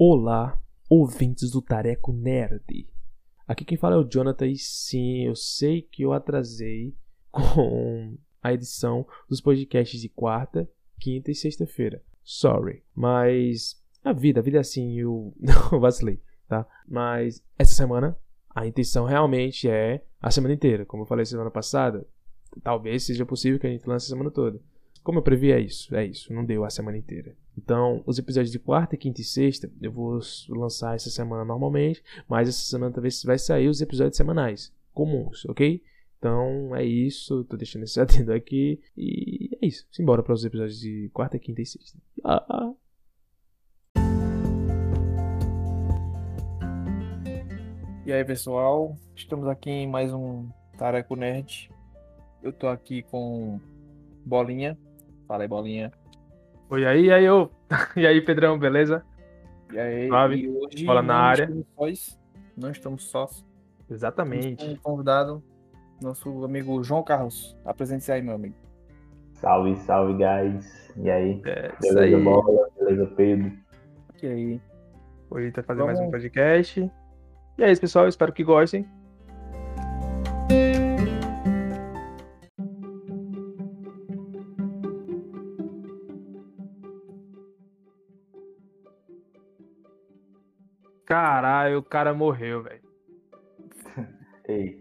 Olá, ouvintes do Tareco Nerd. Aqui quem fala é o Jonathan e sim, eu sei que eu atrasei com a edição dos podcasts de quarta, quinta e sexta-feira. Sorry, mas a vida, a vida é assim, eu não vacilei, tá? Mas essa semana a intenção realmente é a semana inteira, como eu falei semana passada. Talvez seja possível que a gente lance a semana toda. Como eu previ, é isso, é isso, não deu a semana inteira. Então, os episódios de quarta, quinta e sexta eu vou lançar essa semana normalmente, mas essa semana talvez vai sair os episódios semanais, comuns, ok? Então é isso, tô deixando esse adendo aqui e é isso. Simbora para os episódios de quarta, quinta e sexta. Ah, ah. E aí, pessoal, estamos aqui em mais um Tareco Nerd. Eu tô aqui com Bolinha. Fala aí, Bolinha. Oi, aí, e aí, eu. E aí, Pedrão, beleza? E aí, Suave. e hoje Bola na área. estamos sós, não estamos sós. Exatamente. Um convidado, nosso amigo João Carlos. Apresente-se aí, meu amigo. Salve, salve, guys. E aí? É, isso aí. Beleza, bola? Beleza, Pedro? E aí? Hoje a gente vai fazer mais um Vamos- podcast. E é isso, pessoal. Espero que gostem. Caralho, o cara morreu, velho. Ei.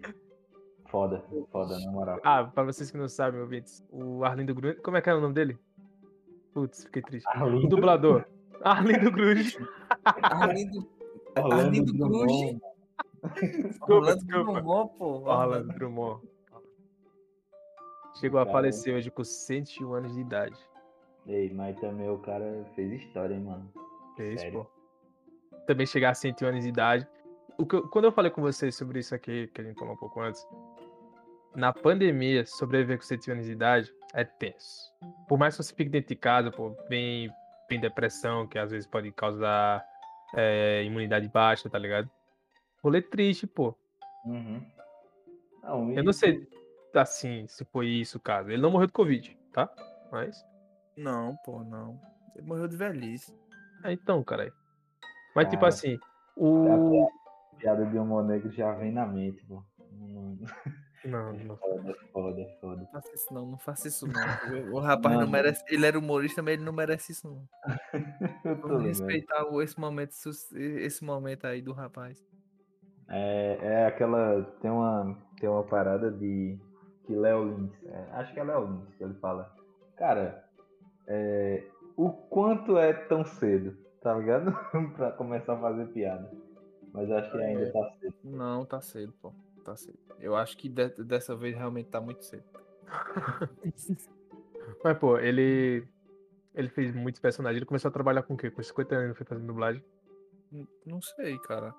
Foda, foda, na moral. Ah, pra vocês que não sabem, ouvintes, o Arlindo Grun... Como é que é o nome dele? Putz, fiquei triste. O Arlindo- dublador. Arlindo Cruz. Arlindo, Arlindo Cruz. Drummond. Desculpa, Orlando desculpa. Drummond, pô. Orlando Drummond. Chegou a Cara. falecer hoje com 101 anos de idade. Ei, mas também o cara fez história, hein, mano. É isso, Sério. pô. Também chegar a 101 anos de idade. O que eu- quando eu falei com vocês sobre isso aqui, que a gente falou um pouco antes, na pandemia, sobreviver com 101 anos de idade é tenso. Por mais que você fique dentro de casa, pô, vem, vem depressão, que às vezes pode causar é, imunidade baixa, tá ligado? Rolê triste, pô. Uhum. Não, Eu não sei, assim, se foi isso o caso. Ele não morreu de Covid, tá? Mas. Não, pô, não. Ele morreu de velhice. É, então, cara. Mas, tipo assim, o. A piada de humor negro já vem na mente, pô. Não- Não, não. Foda, foda, foda. Não faça isso não, não faça isso não. O rapaz não Mano. merece. Ele era humorista, mas ele não merece isso não. Eu tô Vamos respeitar o- esse momento, esse momento aí do rapaz. É, é aquela. Tem uma, tem uma parada de. Que Léo Lins. é, acho que é Léo Lins que ele fala. Cara, é, o quanto é tão cedo, tá ligado? pra começar a fazer piada. Mas acho que ainda É. tá cedo. Não, tá cedo, pô. Tá cedo. Eu acho que de- dessa vez realmente tá muito cedo. Mas, pô, ele. Ele fez muitos personagens. Ele começou a trabalhar com o quê? Com 50 anos, ele foi fazendo dublagem. N- Não sei, cara.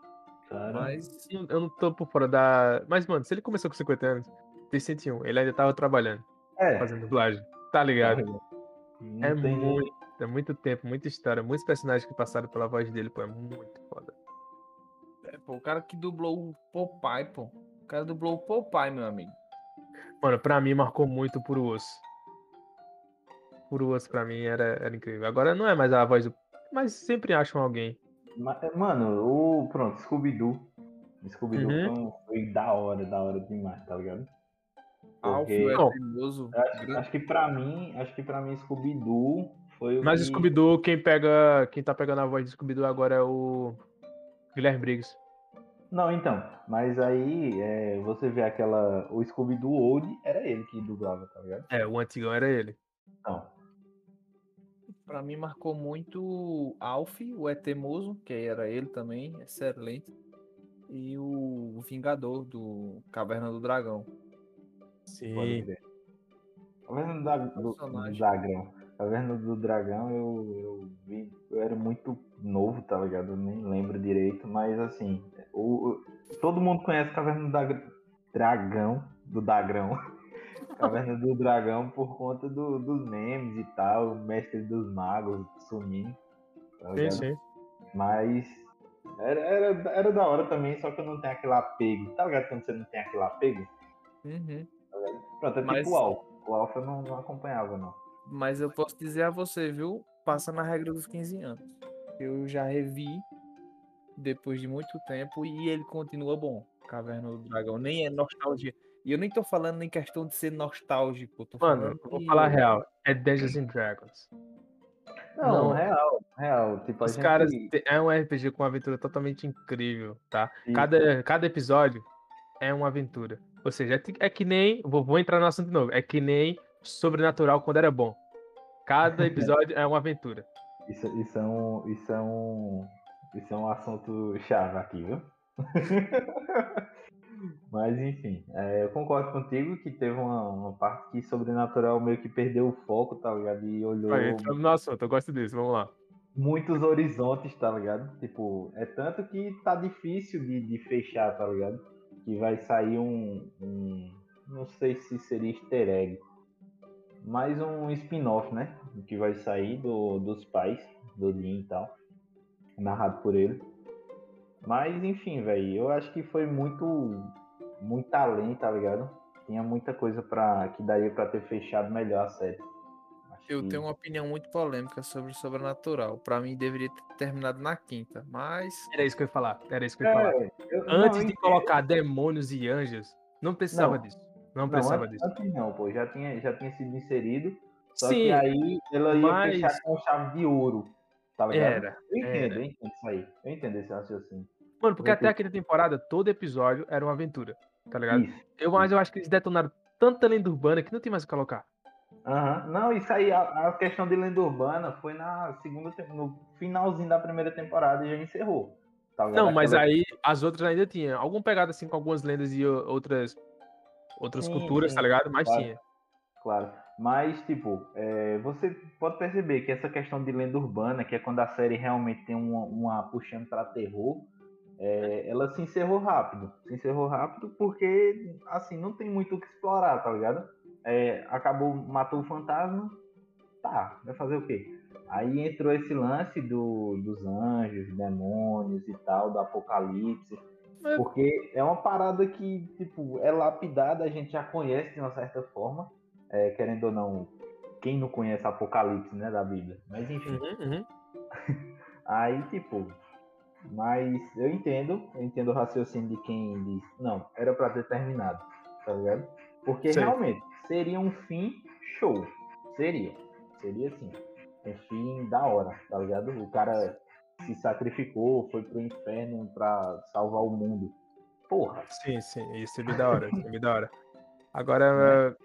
Cara, Mas. Eu não- Eu não tô por fora da. Mas, mano, se ele começou com 50 anos, tem 101, ele ainda tava trabalhando, é. fazendo dublagem. Tá ligado? Não É tem- muito, é muito tempo, muita história, muitos personagens que passaram pela voz dele, pô, é muito foda. É, pô, o cara que dublou o Popeye, pô. O cara dublou o Popeye, meu amigo. Mano, pra mim marcou muito Puro Osso. Puro Osso pra mim era, era incrível. Agora não é mais a voz do. Mas sempre acham alguém. Ma- Mano, o. Pronto, Scooby-Doo. Scooby-Doo Uhum. foi, da hora, da hora demais, tá ligado? Alfio Porque- é teimoso. Acho, acho que pra mim, acho que pra mim Scooby-Doo foi o Mas o que... Scooby-Doo, quem pega. Quem tá pegando a voz do Scooby-Doo agora é o. Guilherme Briggs. Não, então, mas aí é, você vê aquela. O Scooby-Doo Old era ele que dublava, tá ligado? É, o antigão era ele. Não. Pra mim marcou muito Alf, o Teimoso, que era ele também, excelente. E o Vingador do Caverna do Dragão. Sim. Caverna do, do. Dragão. Caverna do Dragão eu, eu vi. Eu era muito novo, tá ligado? Eu nem lembro direito, mas assim. O, todo mundo conhece Caverna do Dra- Dragão. Do Dagrão. Caverna do Dragão por conta do- dos memes e tal, mestre dos magos sumindo. tá Sim, sim. Mas era, era, era da hora também, só que eu não tenho aquele apego. Tá ligado quando você não tem aquele apego? Uhum. Pronto, é Mas- tipo o Alpha. O Alpha eu não, não acompanhava, não. Mas eu posso dizer a você, viu? Passa na regra dos 15 anos. Eu já revi depois de muito tempo e ele continua bom. Caverna do Dragão. Nem é nostalgia. E eu nem tô falando em questão de ser nostálgico. Tô Mano, eu vou falar real. É Dungeons and Dragons. Não, Não. real, real. Tipo, Os gente- caras é um RPG com uma aventura totalmente incrível, tá? Isso. Cada, cada episódio é uma aventura. Ou seja, é, é que nem. Vou, vou entrar no assunto de novo. É que nem Sobrenatural quando era bom. Cada episódio é uma aventura. Isso, isso, é um, isso, é um, isso é um assunto chave aqui, viu? Mas enfim, é, eu concordo contigo que teve uma, uma parte que Sobrenatural meio que perdeu o foco, tá ligado? E olhou Aí, entrando no assunto, eu gosto disso, vamos lá. muitos horizontes, tá ligado? Tipo, é tanto que tá difícil de, de fechar, tá ligado? Que vai sair um, um- Não sei se seria easter egg. Mais um spin-off, né? Que vai sair do, dos pais, do Dean e tal. Narrado por ele. Mas enfim, velho, eu acho que foi muito. Muito além, tá ligado? Tinha muita coisa pra, que daria pra ter fechado melhor a série. Acho Eu que- tenho uma opinião muito polêmica sobre o Sobrenatural. Pra mim, deveria ter terminado na quinta, mas Era isso que eu ia falar. Era isso que eu ia falar. É, eu- não, Antes eu de entendo. colocar demônios e anjos, não precisava Não. disso. Não Não, precisava antes, disso. antes não, pô. Já tinha, já tinha sido inserido. Só Sim, que aí ela ia mas- fechar com chave de ouro. Tá ligado? era. Eu entendo, era. eu entendo isso aí. Eu entendo esse raciocínio. Mano, porque Eu até aquela temporada, todo episódio era uma aventura. Tá ligado? Isso. Eu, mas eu acho que eles detonaram tanta lenda urbana que não tem mais o que colocar. Aham. Não, isso aí, a, a questão de lenda urbana foi na segunda no finalzinho da primeira temporada e já encerrou. Tá? Não, mas aí as outras ainda tinham. Algum pegado assim com algumas lendas e outras outras Sim, culturas, sim, tá ligado? Mas claro. tinha. Claro. Mas, tipo, é, você pode perceber que essa questão de lenda urbana, que é quando a série realmente tem uma, uma puxando pra terror, é, ela se encerrou rápido. Se encerrou rápido porque, assim, não tem muito o que explorar, tá ligado? É, acabou, matou o fantasma, tá, vai fazer o quê? Aí entrou esse lance do, dos anjos, demônios e tal, do apocalipse. Mas- Porque é uma parada que, tipo, é lapidada, a gente já conhece de uma certa forma. É, querendo ou não, quem não conhece Apocalipse, né, da Bíblia. Mas enfim. Uhum, uhum. Aí, tipo, mas eu entendo, eu entendo o raciocínio de quem diz, não, era pra ter terminado, tá ligado? Porque Sei. realmente seria um fim show. Seria. Seria assim. Um fim da hora, tá ligado? O cara se sacrificou, foi pro inferno pra salvar o mundo. Porra. Sim, sim, isso é bem da hora, isso é bem da hora. Agora,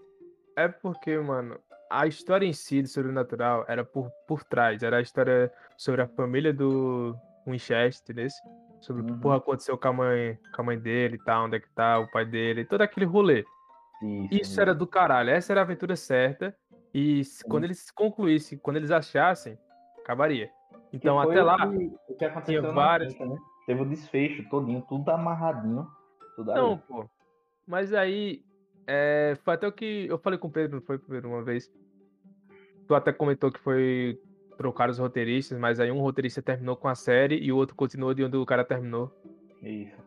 é porque, mano, a história em si do Sobrenatural era por, por trás, era a história sobre a família do Winchester, entendeu? Sobre o que Uhum. porra aconteceu com a mãe, com a mãe dele e tal, onde é que tá, o pai dele, todo aquele rolê. Isso, Isso era do caralho, essa era a aventura certa. E se- quando eles concluíssem, quando eles achassem, acabaria. Então, até o lá, que- o que aconteceu tinha várias- né? Teve o desfecho todinho, tudo amarradinho. Tudo ali. Não, pô. Mas aí, é, foi até o que eu falei com o Pedro, não foi, Pedro, uma vez. Tu até comentou que foi trocar os roteiristas, mas aí um roteirista terminou com a série e o outro continuou de onde o cara terminou. Isso.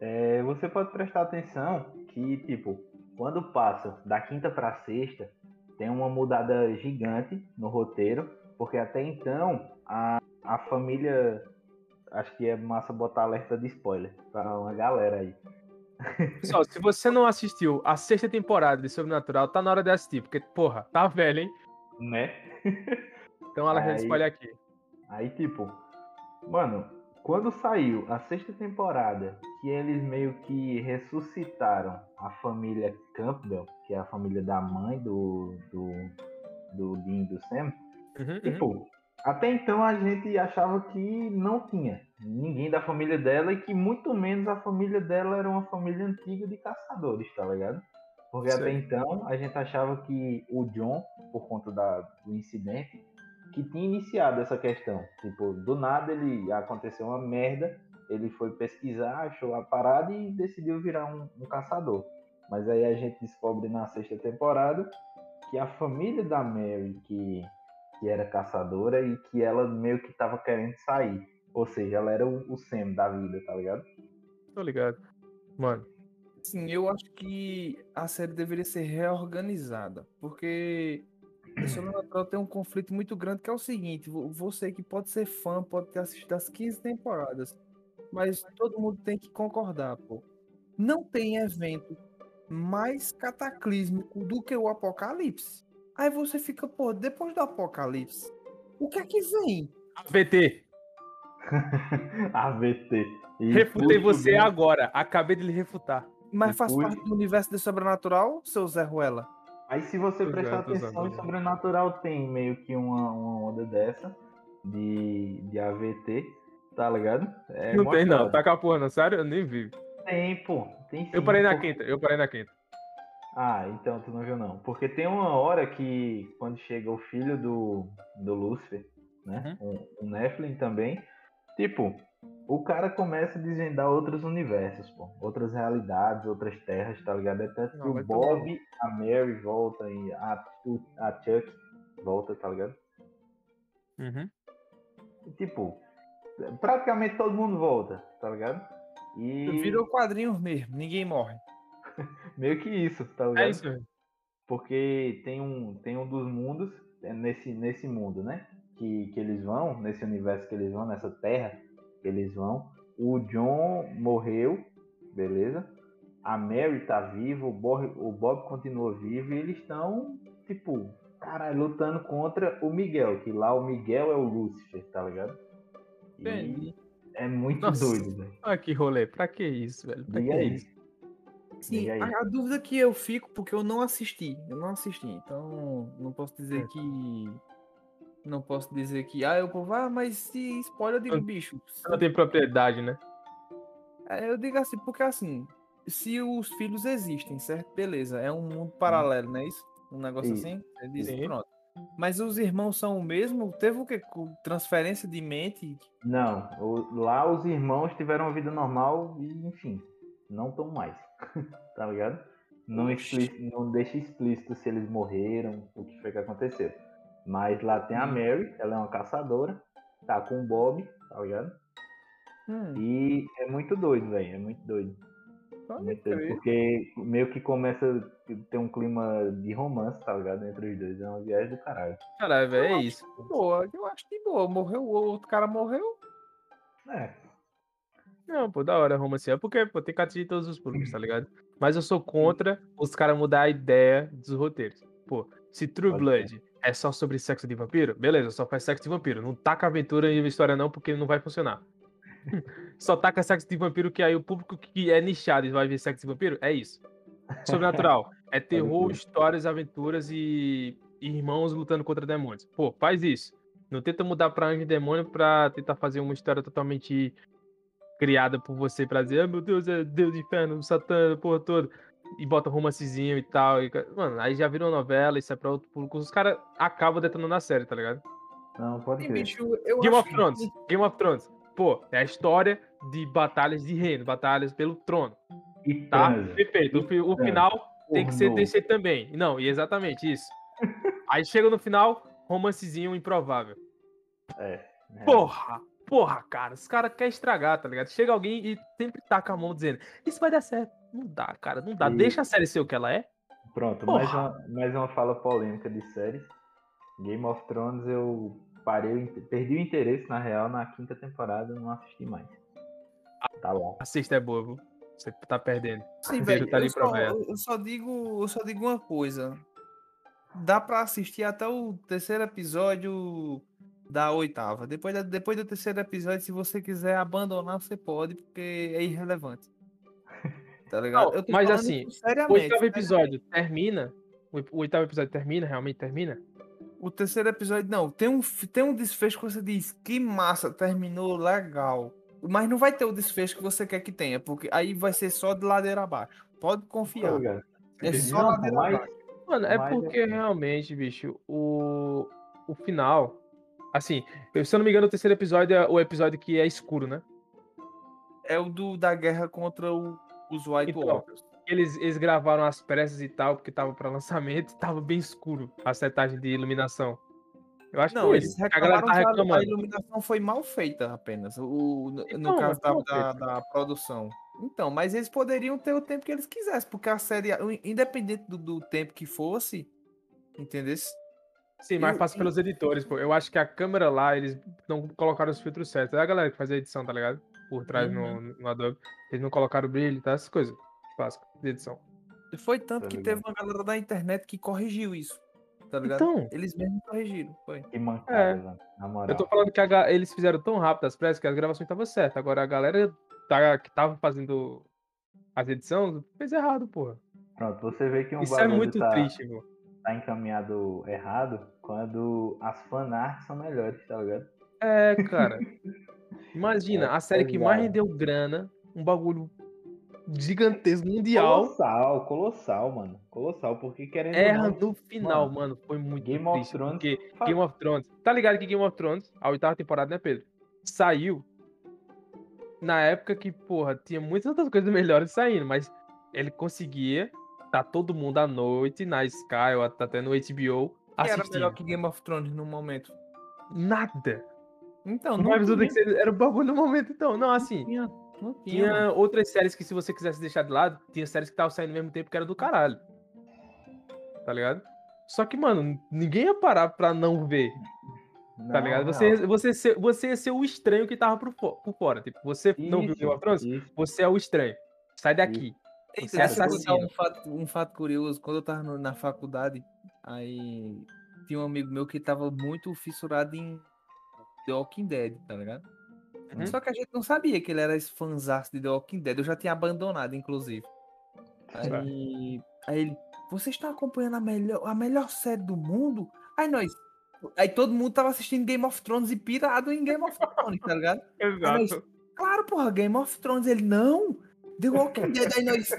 É, você pode prestar atenção que, tipo, quando passa da quinta pra sexta, tem uma mudada gigante no roteiro, porque até então a, a família. Acho que é massa botar alerta de spoiler pra uma galera aí. Pessoal, se você não assistiu a sexta temporada de Sobrenatural, tá na hora de assistir, porque, porra, tá velho, hein? Né? Então ela Aí- spoiler aqui. Aí, tipo, mano, quando saiu a sexta temporada, que eles meio que ressuscitaram a família Campbell, que é a família da mãe do, do, do Dean do Sam, Uhum, uhum. Até então a gente achava que não tinha ninguém da família dela e que muito menos a família dela era uma família antiga de caçadores, tá ligado? Porque até Sei. então a gente achava que o John, por conta da, do incidente, que tinha iniciado essa questão. Tipo, do nada ele aconteceu uma merda, ele foi pesquisar, achou a parada e decidiu virar um, um caçador. Mas aí a gente descobre na sexta temporada que a família da Mary, que, que era caçadora e que ela meio que tava querendo sair. Ou seja, ela era o, o Sam da vida, tá ligado? Tô ligado. Mano, Sim, eu acho que a série deveria ser reorganizada, porque O Sobrenatural tem um conflito muito grande que é o seguinte: vo- você que pode ser fã, pode ter assistido as 15 temporadas, mas todo mundo tem que concordar, pô. Não tem evento mais cataclísmico do que o Apocalipse. Aí você fica, pô, depois do Apocalipse, o que é que vem? VT, AVT. E refutei você bem- agora. Acabei de lhe refutar. Mas faz parte do universo do Sobrenatural, seu Zé Ruela? Aí se você Tô prestar atenção, em Sobrenatural tem meio que uma, uma onda dessa de, de AVT, tá ligado? É não tem, não. Tá com a porra, não. Sério, eu nem vi. Tem, pô. Tem sim. Eu parei na pô. quinta, eu parei na quinta. Ah, então tu não viu não. Porque tem uma hora que quando chega o filho do, do Lúcifer, né? Uhum. Um, um Nephilim também. Tipo, o cara começa a desvendar outros universos, pô. Outras realidades, outras terras, tá ligado? Até que o Bob, a Mary volta e a, o- a Chuck volta, tá ligado? Uhum. E, tipo, praticamente todo mundo volta, tá ligado? E Virou quadrinhos mesmo, ninguém morre. meio que isso, tá ligado? É isso mesmo. Porque tem um, tem um dos mundos, é nesse, nesse mundo, né? Que, que eles vão, nesse universo que eles vão, nessa terra que eles vão. O John morreu, beleza? A Mary tá viva, o Bob, o Bob continua vivo e eles estão, tipo, caralho, lutando contra o Miguel, que lá o Miguel é o Lúcifer, tá ligado? E Entendi. é muito Nossa. doido, velho. Ah, que rolê. Pra que isso, velho? Pra Diga que aí. isso? Sim, Diga aí. a, a dúvida que eu fico, porque eu não assisti, eu não assisti, então não posso dizer É. que. Não posso dizer que, ah, eu povo, ah, mas se spoiler, eu digo, Não- bicho. Não tem propriedade, né? é, eu digo assim, porque assim, se os filhos existem, certo? Beleza, é um mundo paralelo, não é isso? Um negócio assim? Ele diz, Sim. pronto. Mas os irmãos são o mesmo? Teve o que? Transferência de mente? Não, o- lá os irmãos tiveram uma vida normal e, enfim, não estão mais. tá ligado? Não, Oxi. expli- não deixa explícito se eles morreram, o que foi que aconteceu. Mas lá tem a Hum. Mary, ela é uma caçadora, tá com o Bob, tá ligado? Hum, E é muito doido, velho, é muito doido. pode Muito doido, porque meio que começa a ter um clima de romance, tá ligado? Entre os dois. É uma viagem do caralho. Caralho, velho, é isso. Boa, eu acho de boa. Morreu, o outro cara morreu. É, Não, pô, da hora romance. É porque, pô, tem que atingir todos os públicos, tá ligado? Mas eu sou contra os caras mudar a ideia dos roteiros. Pô, se True Blood é só sobre sexo de vampiro, beleza, só faz sexo de vampiro. Não taca aventura e história não, porque não vai funcionar. só taca sexo de vampiro, que aí o público que é nichado e vai ver sexo de vampiro, é isso. Sobrenatural. É terror, histórias, aventuras e e irmãos lutando contra demônios. Pô, faz isso. Não tenta mudar pra anjo e demônio pra tentar fazer uma história totalmente criada por você pra dizer, ah, meu Deus, é Deus do inferno, Satã, porra toda. E bota romancezinho e tal. e Mano, aí já virou novela, isso é pra outro público. Os caras acabam detonando a série, tá ligado? não, pode crer. Game of Thrones. Game of Thrones. Pô, é a história de batalhas de reino, batalhas pelo trono. E Tá? transa. Perfeito. O, o final tem que ser. DC também. Não, e exatamente isso. Aí chega no final, romancezinho improvável. É. é. Porra! Porra, cara, os caras querem estragar, tá ligado? Chega alguém e sempre taca a mão dizendo, isso vai dar certo. Não dá, cara, não dá. E- Deixa a série ser o que ela é. Pronto, Porra. mais uma, mais uma fala polêmica de séries. Game of Thrones eu parei, perdi o interesse na real na quinta temporada, não assisti mais. Tá lá. A sexta é boa, viu? Você tá perdendo. Sim, velho, tá eu, só, eu só digo, eu só digo uma coisa. Dá pra assistir até o terceiro episódio da oitava. Depois, da- depois do terceiro episódio, se você quiser abandonar, você pode, porque é irrelevante. Tá ligado? Não, mas assim, O oitavo seriamente. episódio termina. O oitavo episódio termina, realmente termina. O terceiro episódio, não. Tem um, tem um desfecho que você diz, que massa, terminou legal. Mas não vai ter o desfecho que você quer que tenha, porque aí vai ser só de ladeira abaixo. Pode Tá confiar. ligado? É só Não, ladeira mas- abaixo. Mano, é Mas porque é- realmente, bicho, o, o final. Assim, eu, se eu não me engano, o terceiro episódio é o episódio que é escuro, né? É o do, da guerra contra o- os White Então, Walkers. Eles, eles gravaram as pressas e tal, porque tava pra lançamento, tava bem escuro a setagem de iluminação. Eu acho Não, que eles. A galera tá que a- reclamando. iluminação foi mal feita apenas. O, no, no Então, caso da, da, da produção. Então, mas eles poderiam ter o tempo que eles quisessem, porque a série, independente do, do tempo que fosse, entendeu? Sim, mas passa pelos editores, pô. Eu acho que a câmera lá, eles não colocaram os filtros certos. É a galera que faz a edição, tá ligado? Por trás no, no Adobe. Eles não colocaram o brilho, tá? Essas coisas. Básicas de edição. Foi tanto Tá que ligado. teve uma galera da internet que corrigiu isso. Tá ligado? Então, Eles mesmos corrigiram. Foi. Que mancada, É. mano. Na moral. eu tô falando que a eles fizeram tão rápido as pressas que as gravações estavam certas. Agora a galera tá- que tava fazendo as edições fez errado, porra. Pronto, você vê que um Isso é muito tá, triste, pô. tá encaminhado errado quando as fanarts são melhores, tá ligado? É, cara. Imagina, É a série que mais rendeu grana, um bagulho gigantesco, mundial, Colossal, colossal, mano. Colossal, porque querendo erra não, no final, mano, mano. Foi muito Game of triste. Thrones porque Game of Thrones. Tá ligado que Game of Thrones, a oitava temporada, né, Pedro? Saiu na época que, porra, tinha muitas outras coisas melhores saindo, mas ele conseguia tá todo mundo à noite na Sky ou até no HBO Que era melhor que Game of Thrones no momento. Nada. Então, Não não tinha, que você- era o bagulho no momento, então. Não, assim. tinha, não tinha. Tinha outras séries que, se você quisesse deixar de lado, tinha séries que estavam saindo ao mesmo tempo que era do caralho. Tá ligado? Só que, mano, ninguém ia parar pra não ver, tá não, ligado? não. Você, você, ser- você ia ser o estranho que tava por, por fora. Tipo, você não viu Isso, Game of Thrones? isso. Você é o estranho. Sai daqui. Eita, Você contar assassina. um fato, um fato curioso. Quando eu tava no- na faculdade, aí tinha um amigo meu que tava muito fissurado em The Walking Dead, tá ligado? Uhum. Só que a gente não sabia que ele era esse fãzaço de The Walking Dead. Eu já tinha abandonado, inclusive. Aí, aí ele, vocês estão acompanhando a melhor, a melhor série do mundo? Aí nós. Aí todo mundo tava assistindo Game of Thrones e pirado em Game of Thrones, tá ligado? Exato. Claro, porra, Game of Thrones. Ele, não, The Walking Dead. Aí nós.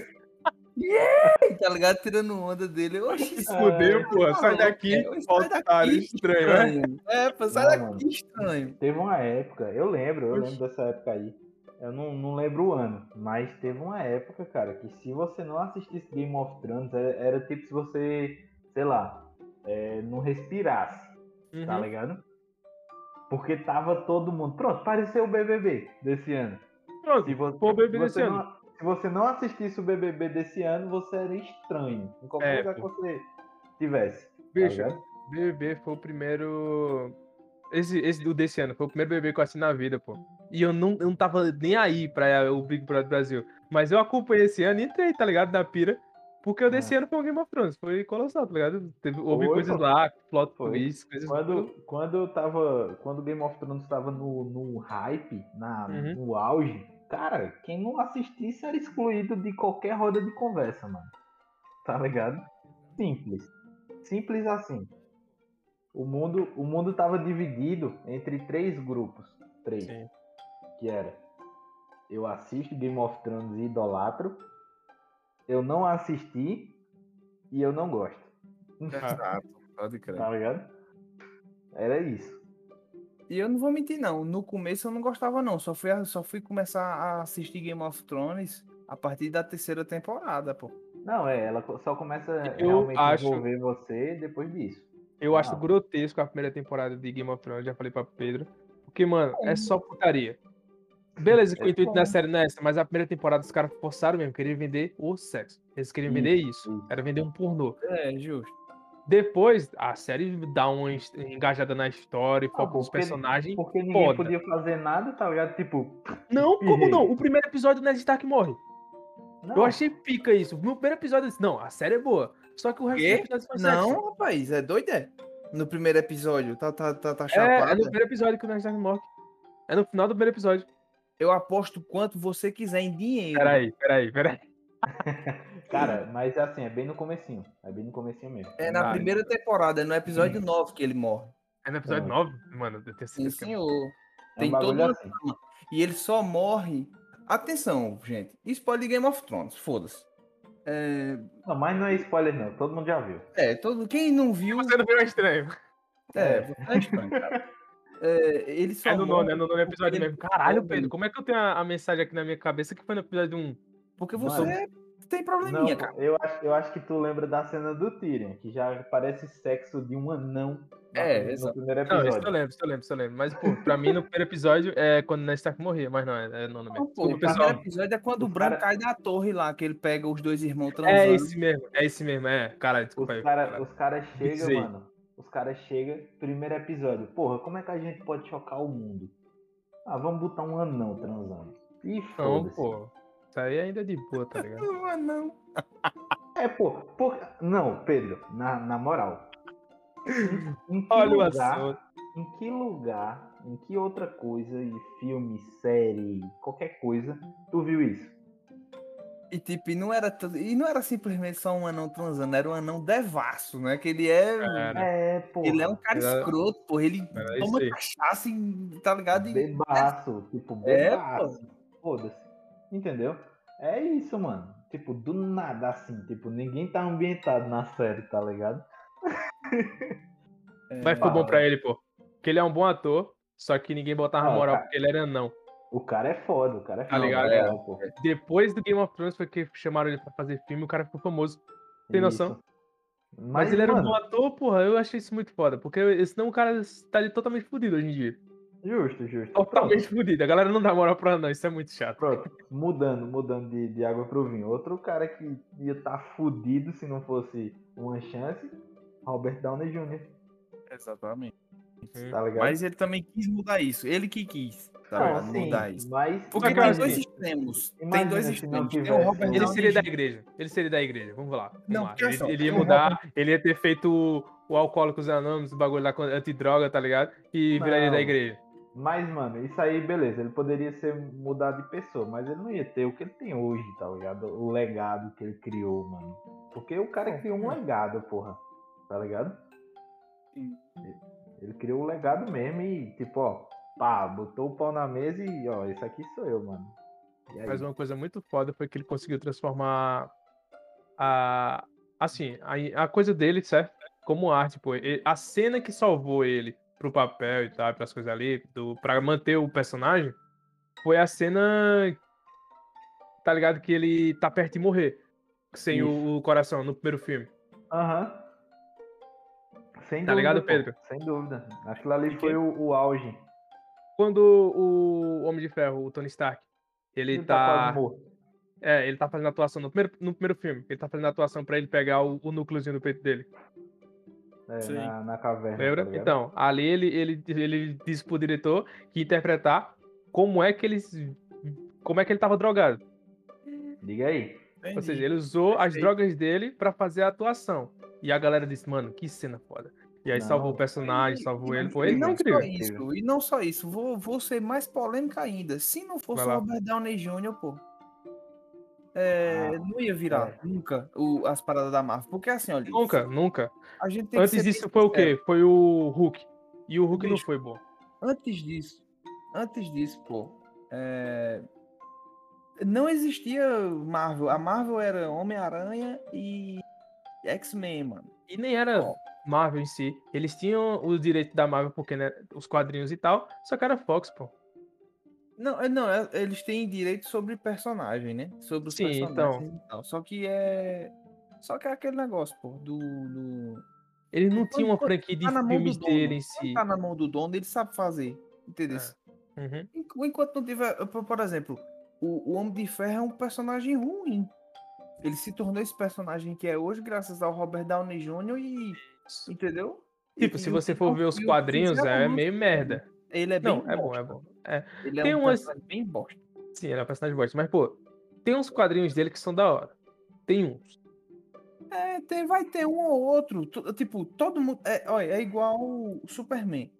Yeah! Tá ligado? Tirando onda dele. Oxi, Fudeu, pô. Sai daqui. é, sai daqui, estranho, né? estranho. É, pô, sai Não, daqui, estranho. Teve uma época, eu lembro, eu Oxi. lembro dessa época aí. Eu não, não lembro o ano, mas teve uma época, cara, que se você não assistisse Game of Thrones, era, era tipo se você, sei lá, é, não respirasse, tá Uhum. ligado? Porque tava todo mundo. Pronto, pareceu o BBB desse ano. Pronto. Se você, Foi o BBB se desse ano. não, se você não assistisse o BBB desse ano, você era estranho. Em qualquer É, lugar que você tivesse. Bicho, tá? BBB foi o primeiro. Esse, esse do desse ano, foi o primeiro BBB que eu assisti na vida, pô. E eu não, eu não tava nem aí pra o Big Brother Brasil. Mas eu acompanhei esse ano e entrei, tá ligado? Na pira. Porque o desse ano foi o Game of Thrones. Foi colossal, tá ligado? Teve, houve Foi, coisas pô. lá, plot Foi. twists, coisas. Quando, quando eu tava. Quando o Game of Thrones tava no, no hype, na, Uhum. no auge, cara, quem não assistisse era excluído de qualquer roda de conversa, mano. Tá ligado? Simples. Simples assim. O mundo, o mundo tava dividido entre três grupos. Três. Sim. Que era. Eu assisto Game of Thrones e idolatro. Eu não assisti e eu não gosto. Exato, pode crer. Tá ligado? Era isso. E eu não vou mentir, não. No começo eu não gostava, não. Só fui, só fui começar a assistir Game of Thrones a partir da terceira temporada, pô. Não, é, ela só começa a Eu realmente acho- envolver você depois disso. Eu acho Ah. grotesco a primeira temporada de Game of Thrones, já falei pra Pedro. Porque, mano, é só putaria. Beleza, que o É intuito da série não é essa, mas a primeira temporada os caras forçaram mesmo, queriam vender o sexo. Eles queriam Isso, vender isso. isso. Era vender um pornô. É, justo. Depois, a série dá uma en- engajada na história, foca nos porque- personagens. Porque ninguém Foda. podia fazer nada, tá ligado? Tipo, Não, como não? O primeiro episódio o Ned Stark morre. não, Eu achei pica isso. No primeiro episódio eu disse, não, a série é boa. Só que o resto Quê? dos episódios foi sexo. Não, rapaz, é doido, é? No primeiro episódio, tá, tá, tá, tá É, chapado. é no primeiro episódio que o Ned Stark morre. É no final do primeiro episódio. Eu aposto quanto você quiser em dinheiro. Peraí, peraí, peraí. Cara, mas assim, é bem no comecinho. É bem no comecinho mesmo. É na Ah, primeira temporada, é no episódio 9 que ele morre. É no episódio Não. 9? Mano, eu tenho Sim, certeza que é. senhor. É Tem um todo assim. E ele só morre. Atenção, gente. Spoiler de Game of Thrones, foda-se. É, Não, mas não é spoiler não, todo mundo já viu. é, todo, quem não viu. Você não viu é estranho. É, você é estranho, cara. É, ele só É no nono, é no nono episódio mesmo. Caralho, Pedro, como é que eu tenho a, a mensagem aqui na minha cabeça que foi no episódio 1? Porque Mano. Tem Não, probleminha, cara. eu acho, eu acho que tu lembra da cena do Tyrion, que já parece sexo de um anão É, no exato. primeiro Não, isso eu episódio. lembro, isso eu lembro, isso eu lembro. Mas, pô, pra mim, no primeiro episódio é quando o Ned Stark morria, mas não, é, é nono mesmo. Não, pô, Desculpa, o pessoal. primeiro episódio é quando o Os Bran cara- cai da torre lá, que ele pega os dois irmãos transando. É esse mesmo, é esse mesmo, é. Caralho, desculpa aí. Os caras caralho. os cara chegam, aí. mano, Os caras chegam, primeiro episódio. Porra, como é que a gente pode chocar o mundo? Ah, vamos botar um anão transando. Ih, Não, foda-se. pô. Isso aí ainda é de boa, tá ligado? Ah, não. É, pô, pô. Não, Pedro, na, na moral. Em, em que Olha o lugar, assunto. em que lugar, em que outra coisa, e filme, série, qualquer coisa, tu viu isso? E tipo, e não era tudo- e não era simplesmente só um anão transando, era um anão devasso, né? Que ele é. É, pô. Ele é um cara Era- escroto, pô. Ele toma cachaça e tá ligado? E- Bebaço, tipo, É, bebaço. Foda-se. Entendeu? É isso, mano. Tipo, do nada assim, tipo, ninguém tá ambientado na série, tá ligado? é, Mas ficou bom pra ele, pô. Porque ele é um bom ator, só que ninguém botava Ah, moral cara. porque ele era não. O cara é foda, o cara é Tá foda. ligado? é, pô. Depois do Game of Thrones foi que chamaram ele pra fazer filme o cara ficou famoso. Tem noção? Isso. Mas, ele era um mano, bom ator, porra, eu achei isso muito foda. Porque senão o cara tá ali totalmente fudido hoje em dia. Justo, justo. Totalmente fudido. A galera não dá moral pra não, isso é muito chato. Pronto, mudando, mudando de, de água pro vinho. Outro cara que ia estar tá fudido se não fosse uma chance, Robert Downey Jr. Exatamente. Tá ligado? Mas ele também quis mudar isso. Ele que quis, tá Não, ligado? sim, Mudar isso. mas Porque tem dois extremos. Tem dois extremos. Tem o tivesse- Robert Ele seria da igreja. Ele seria da igreja. Vamos lá. Vamos Não, lá. Ele, só, ele ia mudar, ele ia ter feito o, Alcoólicos Anônimos, o bagulho lá com antidroga, tá ligado? E viraria Não. da igreja. Mas, mano, isso aí, beleza. Ele poderia ser mudado de pessoa, mas ele não ia ter o que ele tem hoje, tá ligado? O legado que ele criou, mano. Porque o cara criou um legado, porra. Tá ligado? Sim. Ele- criou um legado mesmo e, tipo, ó, pá, botou o pau na mesa e, ó, esse aqui sou eu, mano. Mas uma coisa muito foda foi que ele conseguiu transformar a. Assim, a, a coisa dele, certo? Como arte, pô. A cena que salvou ele pro papel e tal, pras coisas ali, do, pra manter o personagem, foi a cena. Tá ligado? Que ele tá perto de morrer. Sem o, o coração no primeiro filme. Aham. Sem Tá dúvida, ligado, Pedro? Sem dúvida. Aquilo ali E foi quem- o, o auge. Quando o Homem de Ferro, o Tony Stark, ele, Ele tá. morto. É, ele tá fazendo atuação no primeiro, no primeiro filme. Ele tá fazendo atuação pra ele pegar o, o núcleozinho do peito dele. É, na, na caverna. Lembra? tá então, ali ele, ele, ele disse pro diretor que interpretar como é que eles. Como é que ele tava drogado. Diga aí. Ou seja, ele usou as drogas dele pra fazer a atuação. E a galera disse, mano, que cena foda. E aí Não. salvou o personagem, salvou ele. E ele não foi incrível. só isso, e não só isso, vou, vou ser mais polêmica ainda. Se não fosse o. Robert Downey Jr., pô, é, Ah, não ia virar é. nunca o- as paradas da Marvel. Porque assim, olha, Nunca, nunca. a gente tem que Antes disso foi o quê? Foi o Hulk. E o Hulk não foi bom. Antes disso, antes disso, pô, é, não existia Marvel. A Marvel era Homem-Aranha e X-Men, mano. E nem era. Marvel em si. Eles tinham o direito da Marvel, porque né, os quadrinhos e tal. Só que era Fox, pô. Não, é- não, é- eles têm direito sobre personagem, né? Sobre os Sim, personagens e tal. Só que é. Só que é aquele negócio, pô, do. do... Eles não tinham uma franquia de tá filmes dele em si. tá na mão do dono, ele sabe fazer. Entendeu? Uhum. Enqu- Enquanto não tiver. Por exemplo, o, o Homem de Ferro é um personagem ruim. Ele se tornou esse personagem que é hoje graças ao Robert Downey Jr. e. Entendeu? Tipo, E- se e você for ver os e quadrinhos, é no meio merda. Ele é bem. Não, é bom, é bom. É, Ele é Tem um umas- personagem bem bosta. sim, ele é um personagem bosta. Mas, pô, tem uns quadrinhos dele que são da hora. Tem uns. É, tem, vai ter um ou outro. Tipo, todo mundo. É, olha, é igual o Superman.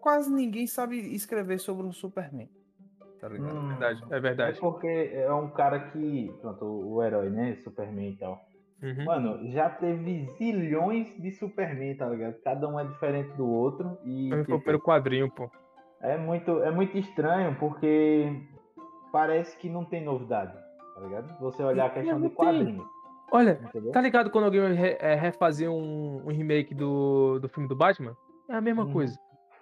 Quase ninguém sabe escrever sobre o Superman. Tá ligado? Hum, Verdade, é É verdade. porque é um cara que. Pronto, o, o herói, né? Superman e tal. Uhum. Mano, já teve zilhões de Superman, tá ligado? Cada um é diferente do outro. E foi tipo, pelo quadrinho, pô. é, muito, é muito estranho porque parece que não tem novidade, tá ligado? Você olhar a questão de tem. quadrinho, Olha, entendeu? tá ligado quando alguém vai re- é, refazer um, um remake do, do filme do Batman? É a mesma Uhum. coisa.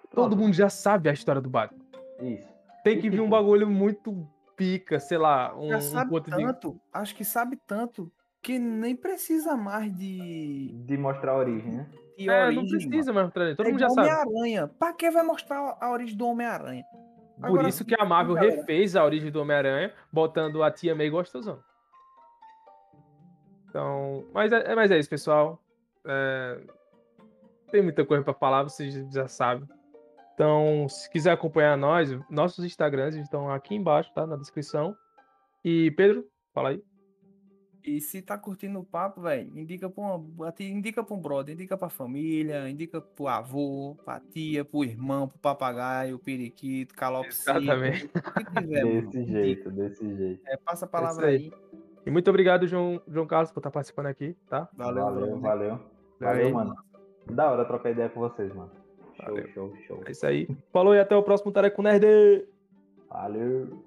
Todo Pronto, mundo já sabe a história do Batman. Isso. Tem E que vir um tipo- bagulho muito pica, sei lá, um, Já um sabe de. tanto, acho que sabe tanto, que nem precisa mais de, De mostrar a origem, né? de É, origem. não precisa mais trazer. Todo mano. mundo É já sabe. Homem-Aranha. Pra que vai mostrar a origem do Homem-Aranha? Por Agora, isso que a Marvel galera. refez a origem do Homem-Aranha, botando a tia May gostosão. Então, mas é, mas é isso, pessoal. É, tem muita coisa pra falar, vocês já sabem. Então, se quiser acompanhar nós, nossos Instagrams estão aqui embaixo, tá? Na descrição. E Pedro, fala aí. E se tá curtindo o papo, velho, indica pra uma, ati- indica pra um brother, indica pra família, indica pro avô, pra tia, pro irmão, pro papagaio, periquito, calopsita. Exatamente. Que mano. Desse Indica. jeito, desse jeito. É, passa a palavra aí. aí. E muito obrigado, João, João Carlos, por estar participando aqui, tá? Valeu, Valeu, valeu. Aí. Valeu, mano. Da hora trocar ideia com vocês, mano. Show, Valeu. show, show. É isso aí. Falou e até o próximo Tareco Nerd! Valeu.